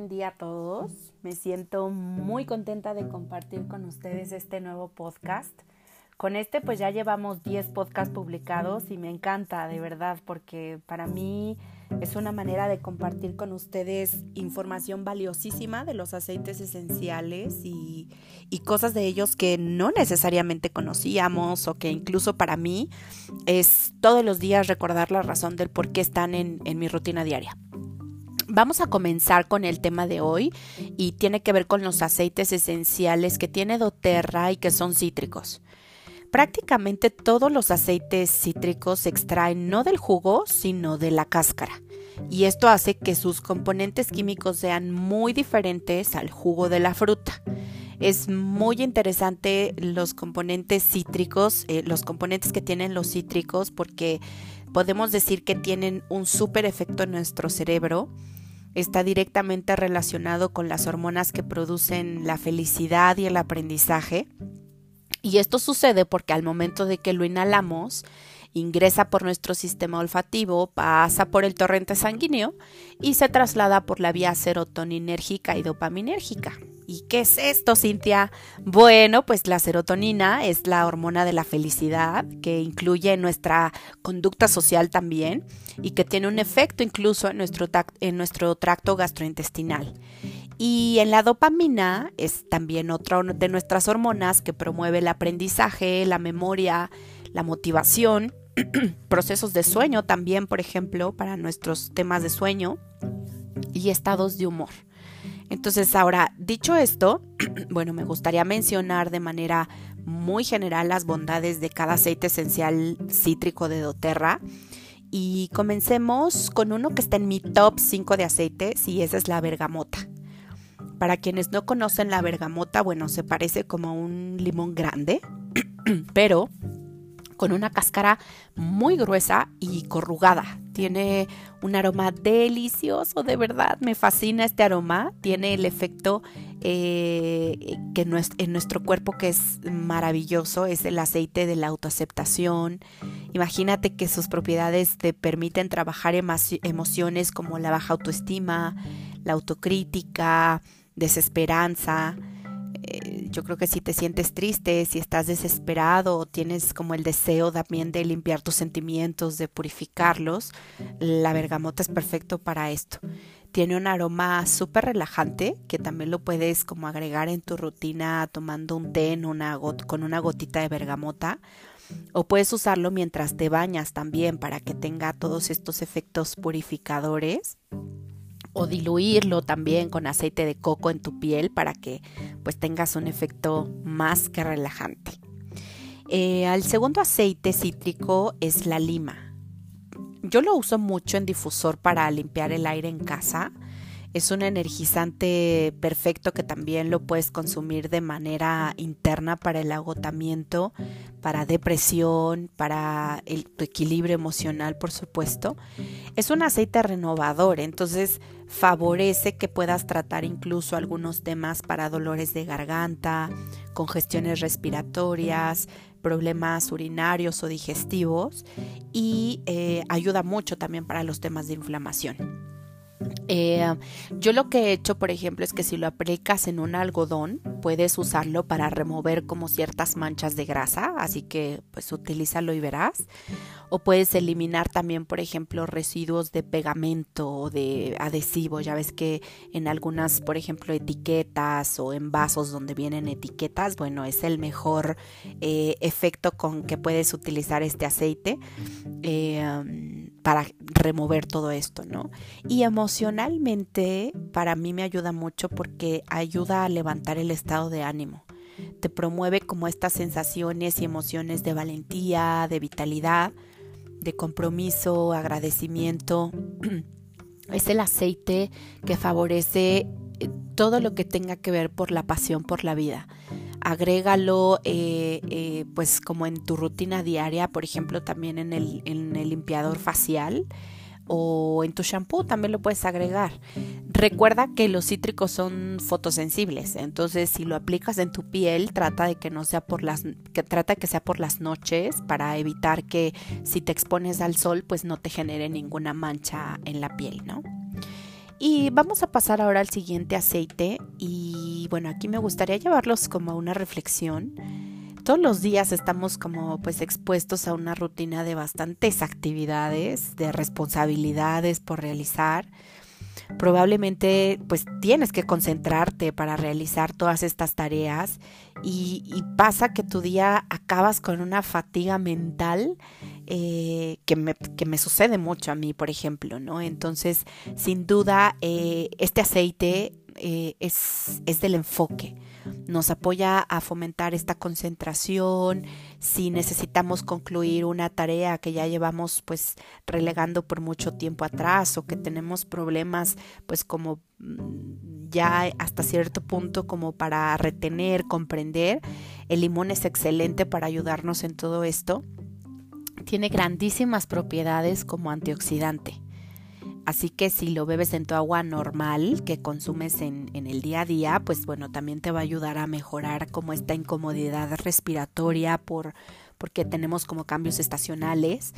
buen día a todos. Me siento muy contenta de compartir con ustedes este nuevo podcast. Con este pues ya llevamos 10 podcasts publicados y me encanta de verdad porque para mí es una manera de compartir con ustedes información valiosísima de los aceites esenciales y, cosas de ellos que no necesariamente conocíamos o que incluso para mí es todos los días recordar la razón del por qué están en mi rutina diaria. Vamos a comenzar con el tema de hoy y tiene que ver con los aceites esenciales que tiene doTERRA y que son cítricos. Prácticamente todos los aceites cítricos se extraen no del jugo, sino de la cáscara. Y esto hace que sus componentes químicos sean muy diferentes al jugo de la fruta. Es muy interesante los componentes cítricos, eh, los componentes que tienen los cítricos, porque podemos decir que tienen un súper efecto en nuestro cerebro está directamente relacionado con las hormonas que producen la felicidad y el aprendizaje. Y esto sucede porque al momento de que lo inhalamos, ingresa por nuestro sistema olfativo, pasa por el torrente sanguíneo y se traslada por la vía serotoninérgica y dopaminérgica. ¿Y qué es esto, Cintia? Bueno, pues la serotonina es la hormona de la felicidad que incluye nuestra conducta social también y que tiene un efecto incluso en nuestro, en nuestro tracto gastrointestinal. Y en la dopamina es también otra de nuestras hormonas que promueve el aprendizaje, la memoria, la motivación, procesos de sueño también, por ejemplo, para nuestros temas de sueño y estados de humor. Entonces, ahora, dicho esto, bueno, me gustaría mencionar de manera muy general las bondades de cada aceite esencial cítrico de doTERRA. Y comencemos con uno que está en mi top 5 de aceites y esa es la bergamota. Para quienes no conocen la bergamota, bueno, se parece como un limón grande, pero con una cáscara muy gruesa y corrugada. Tiene un aroma delicioso, de verdad, me fascina este aroma. Tiene el efecto eh, que en nuestro cuerpo que es maravilloso, es el aceite de la autoaceptación. Imagínate que sus propiedades te permiten trabajar emociones como la baja autoestima, la autocrítica, desesperanza, eh, yo creo que si te sientes triste, si estás desesperado o tienes como el deseo también de limpiar tus sentimientos, de purificarlos, la bergamota es perfecto para esto. Tiene un aroma súper relajante que también lo puedes como agregar en tu rutina tomando un té una con una gotita de bergamota o puedes usarlo mientras te bañas también para que tenga todos estos efectos purificadores o diluirlo también con aceite de coco en tu piel para que pues tengas un efecto más que relajante. Eh, el segundo aceite cítrico es la lima. Yo lo uso mucho en difusor para limpiar el aire en casa es un energizante perfecto que también lo puedes consumir de manera interna para el agotamiento, para depresión, para el, tu equilibrio emocional, por supuesto. Es un aceite renovador, entonces favorece que puedas tratar incluso algunos temas para dolores de garganta, congestiones respiratorias, problemas urinarios o digestivos y eh, ayuda mucho también para los temas de inflamación. Eh, yo lo que he hecho, por ejemplo, es que si lo aplicas en un algodón, puedes usarlo para remover como ciertas manchas de grasa, así que pues utilízalo y verás. O puedes eliminar también, por ejemplo, residuos de pegamento o de adhesivo. Ya ves que en algunas, por ejemplo, etiquetas o en vasos donde vienen etiquetas, bueno, es el mejor eh, efecto con que puedes utilizar este aceite. Eh, para remover todo esto, ¿no? Y emocionalmente para mí me ayuda mucho porque ayuda a levantar el estado de ánimo. Te promueve como estas sensaciones y emociones de valentía, de vitalidad, de compromiso, agradecimiento. Es el aceite que favorece eh, todo lo que tenga que ver por la pasión por la vida agrégalo eh, eh, pues como en tu rutina diaria, por ejemplo también en el, en el limpiador facial o en tu shampoo también lo puedes agregar. Recuerda que los cítricos son fotosensibles, entonces si lo aplicas en tu piel, trata de que no sea por las que trata que sea por las noches para evitar que si te expones al sol, pues no te genere ninguna mancha en la piel, ¿no? Y vamos a pasar ahora al siguiente aceite y bueno, aquí me gustaría llevarlos como a una reflexión. Todos los días estamos como pues expuestos a una rutina de bastantes actividades, de responsabilidades por realizar. Probablemente pues tienes que concentrarte para realizar todas estas tareas y, pasa que tu día acabas con una fatiga mental eh, que, me, que, me, sucede mucho a mí, por ejemplo, ¿no? Entonces, sin duda, eh, este aceite eh, es, es del enfoque nos apoya a fomentar esta concentración, si necesitamos concluir una tarea que ya llevamos pues relegando por mucho tiempo atrás o que tenemos problemas pues como mm, ya hasta cierto punto como para retener, comprender, el limón es excelente para ayudarnos en todo esto. Tiene grandísimas propiedades como antioxidante. Así que si lo bebes en tu agua normal que consumes en, el día a día, pues bueno, también te va a ayudar a mejorar como esta incomodidad respiratoria por, porque tenemos como cambios estacionales.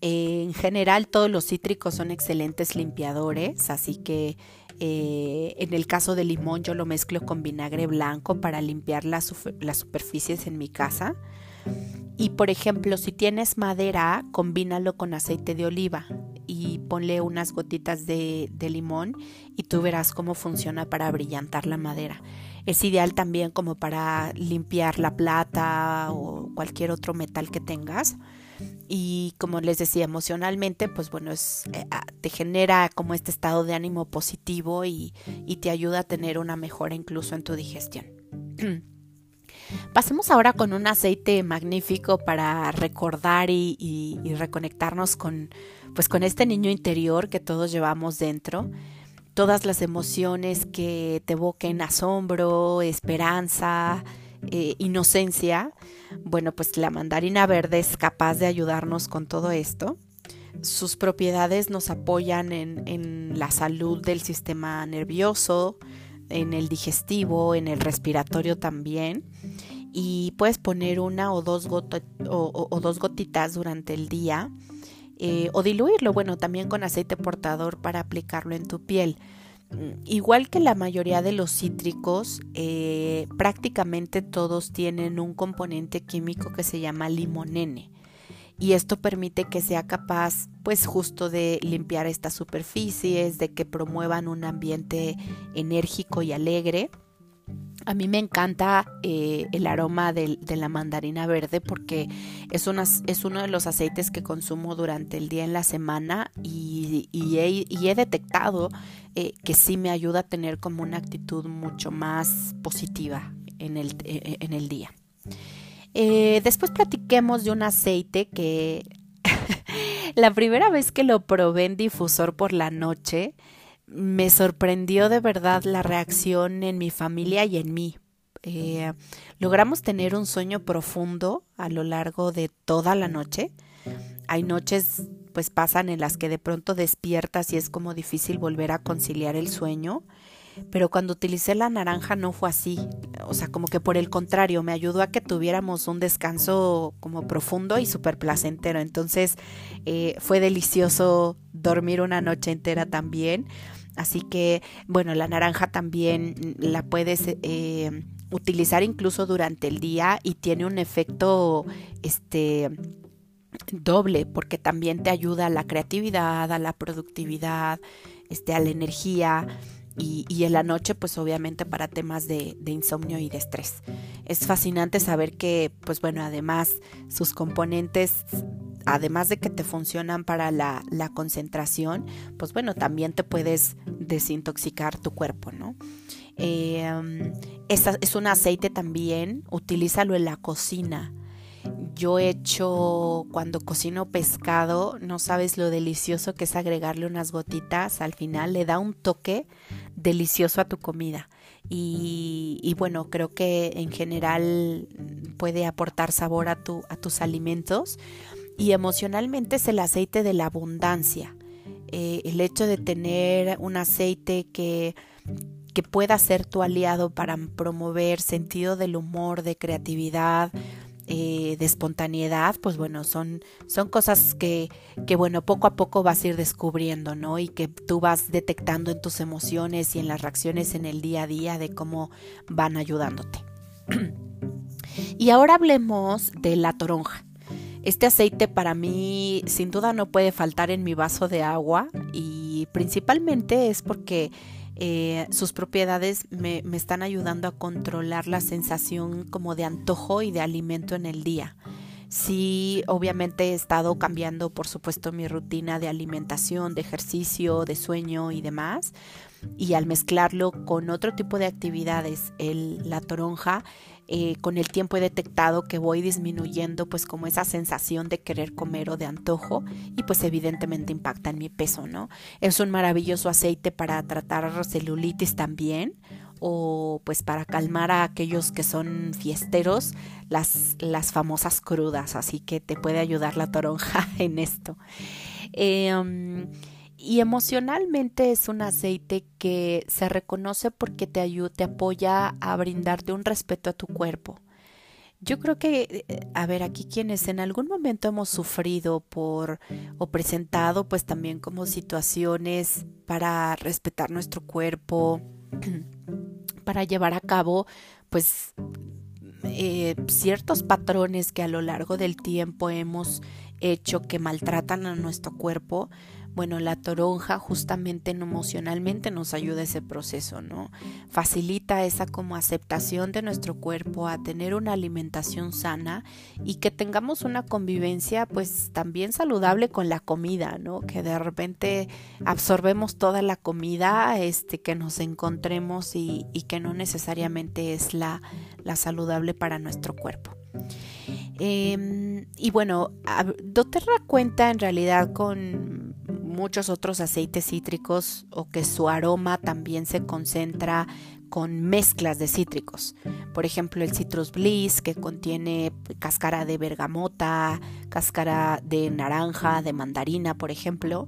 en general todos los cítricos son excelentes limpiadores, así que eh, en el caso del limón yo lo mezclo con vinagre blanco para limpiar las, superficies en mi casa. Y por ejemplo, si tienes madera, combínalo con aceite de oliva ponle unas gotitas de, limón y tú verás cómo funciona para brillantar la madera. Es ideal también como para limpiar la plata o cualquier otro metal que tengas. Y como les decía, emocionalmente, pues bueno, es, eh, ah, te genera como este estado de ánimo positivo y, te ayuda a tener una mejora incluso en tu digestión. Pasemos ahora con un aceite magnífico para recordar y reconectarnos con, pues con este niño interior que todos llevamos dentro, todas las emociones que te evoquen asombro, esperanza, eh, inocencia, bueno, pues la mandarina verde es capaz de ayudarnos con todo esto. Sus propiedades nos apoyan en, en la salud del sistema nervioso, en el digestivo, en el respiratorio también. Y puedes poner una o dos, o dos gotitas durante el día eh, o diluirlo, bueno, también con aceite portador para aplicarlo en tu piel. Mm, igual que la mayoría de los cítricos, eh, prácticamente todos tienen un componente químico que se llama limonene. Y esto permite que sea capaz, pues justo de limpiar estas superficies, de que promuevan un ambiente enérgico y alegre a mí me encanta eh, el aroma de, la mandarina verde porque es, uno de los aceites que consumo durante el día en la semana y, he, detectado eh, que sí me ayuda a tener como una actitud mucho más positiva en el, e, en el día. Eh, después platiquemos de un aceite que la primera vez que lo probé en difusor por la noche, me sorprendió de verdad la reacción en mi familia y en mí. Eh, logramos tener un sueño profundo a lo largo de toda la noche. Hay noches pues pasan en las que de pronto despiertas y es como difícil volver a conciliar el sueño. Pero cuando utilicé la naranja no fue así. O sea, como que por el contrario, me ayudó a que tuviéramos un descanso como profundo y súper placentero. Entonces eh, fue delicioso dormir una noche entera también. Así que, bueno, la naranja también la puedes eh, utilizar incluso durante el día y tiene un efecto, este, doble, porque también te ayuda a la creatividad, a la productividad, este, a la energía. Y, en la noche, pues obviamente para temas de insomnio y de estrés. Es fascinante saber que, pues bueno, además sus componentes además de que te funcionan para la, concentración, pues bueno, también te puedes desintoxicar tu cuerpo, ¿no? Eh, es un aceite también, utilízalo en la cocina. Yo he hecho cuando cocino pescado, no sabes lo delicioso que es agregarle unas gotitas al final, le da un toque delicioso a tu comida. Y, bueno, creo que en general puede aportar sabor a, tu, a tus alimentos y emocionalmente es el aceite de la abundancia. Eh, el hecho de tener un aceite que, que pueda ser tu aliado para promover sentido del humor, de creatividad, eh, de espontaneidad, pues bueno, son, son cosas que, que, bueno, poco a poco vas a ir descubriendo, ¿no? Y que tú vas detectando en tus emociones y en las reacciones en el día a día de cómo van ayudándote. y ahora hablemos de la toronja. Este aceite para mí sin duda no puede faltar en mi vaso de agua y principalmente es porque eh, sus propiedades me, me, están ayudando a controlar la sensación como de antojo y de alimento en el día. Sí, obviamente he estado cambiando, por supuesto, mi rutina de alimentación, de ejercicio, de sueño y demás. Y al mezclarlo con otro tipo de actividades, el, la toronja, eh, con el tiempo he detectado que voy disminuyendo pues como esa sensación de querer comer o de antojo y pues evidentemente impacta en mi peso, ¿no? Es un maravilloso aceite para tratar celulitis también o pues para calmar a aquellos que son fiesteros las, las famosas crudas, así que te puede ayudar la toronja en esto. Eh, y emocionalmente es un aceite que se reconoce porque te, ayuda, te apoya a brindarte un respeto a tu cuerpo. Yo creo que, eh, a ver, aquí quienes en algún momento hemos sufrido por o presentado pues también como situaciones para respetar nuestro cuerpo, para llevar a cabo pues eh, ciertos patrones que a lo largo del tiempo hemos hecho que maltratan a nuestro cuerpo, bueno, la toronja justamente emocionalmente nos ayuda a ese proceso, ¿no? Facilita esa como aceptación de nuestro cuerpo a tener una alimentación sana y que tengamos una convivencia pues también saludable con la comida, ¿no? Que de repente absorbemos toda la comida este, que nos encontremos y, y que no necesariamente es la, la saludable para nuestro cuerpo. Eh, y bueno, doTERRA cuenta en realidad con muchos otros aceites cítricos o que su aroma también se concentra con mezclas de cítricos. Por ejemplo, el Citrus Bliss que contiene cáscara de bergamota, cáscara de naranja, de mandarina, por ejemplo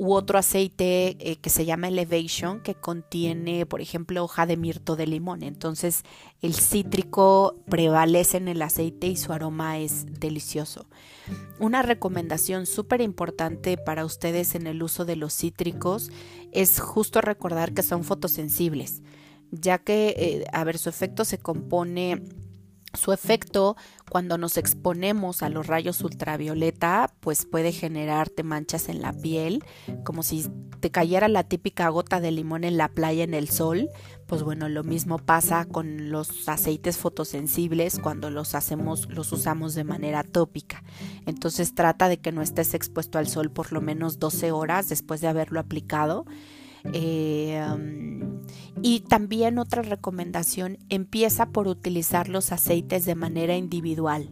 u otro aceite eh, que se llama Elevation que contiene, por ejemplo, hoja de mirto de limón. Entonces el cítrico prevalece en el aceite y su aroma es delicioso. Una recomendación súper importante para ustedes en el uso de los cítricos es justo recordar que son fotosensibles, ya que, eh, a ver, su efecto se compone su efecto cuando nos exponemos a los rayos ultravioleta, pues puede generarte manchas en la piel, como si te cayera la típica gota de limón en la playa en el sol. Pues bueno, lo mismo pasa con los aceites fotosensibles cuando los hacemos, los usamos de manera tópica. Entonces trata de que no estés expuesto al sol por lo menos 12 horas después de haberlo aplicado eh, y también otra recomendación, empieza por utilizar los aceites de manera individual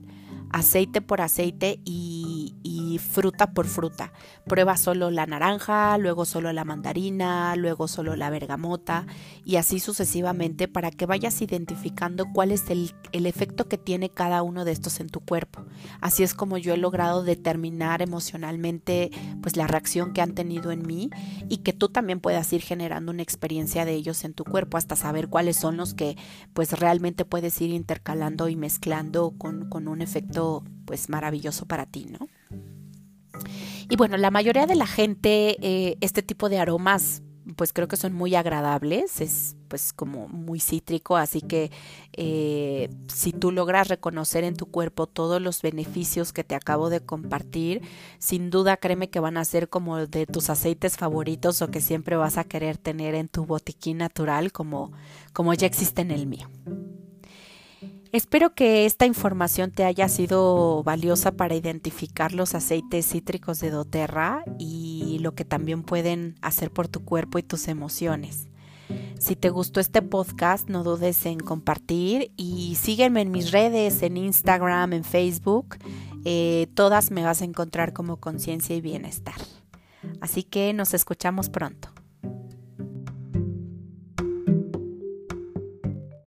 aceite por aceite y, fruta por fruta. Prueba solo la naranja, luego solo la mandarina, luego solo la bergamota y así sucesivamente para que vayas identificando cuál es el, el efecto que tiene cada uno de estos en tu cuerpo. Así es como yo he logrado determinar emocionalmente pues la reacción que han tenido en mí y que tú también puedas ir generando una experiencia de ellos en tu cuerpo hasta saber cuáles son los que pues realmente puedes ir intercalando y mezclando con, con un efecto pues maravilloso para ti, ¿no? Y bueno, la mayoría de la gente, eh, este tipo de aromas, pues creo que son muy agradables, es pues como muy cítrico, así que eh, si tú logras reconocer en tu cuerpo todos los beneficios que te acabo de compartir, sin duda créeme que van a ser como de tus aceites favoritos o que siempre vas a querer tener en tu botiquín natural como, como ya existe en el mío. Espero que esta información te haya sido valiosa para identificar los aceites cítricos de doTERRA y lo que también pueden hacer por tu cuerpo y tus emociones. Si te gustó este podcast, no dudes en compartir y sígueme en mis redes, en Instagram, en Facebook. Eh, todas me vas a encontrar como conciencia y bienestar. Así que nos escuchamos pronto.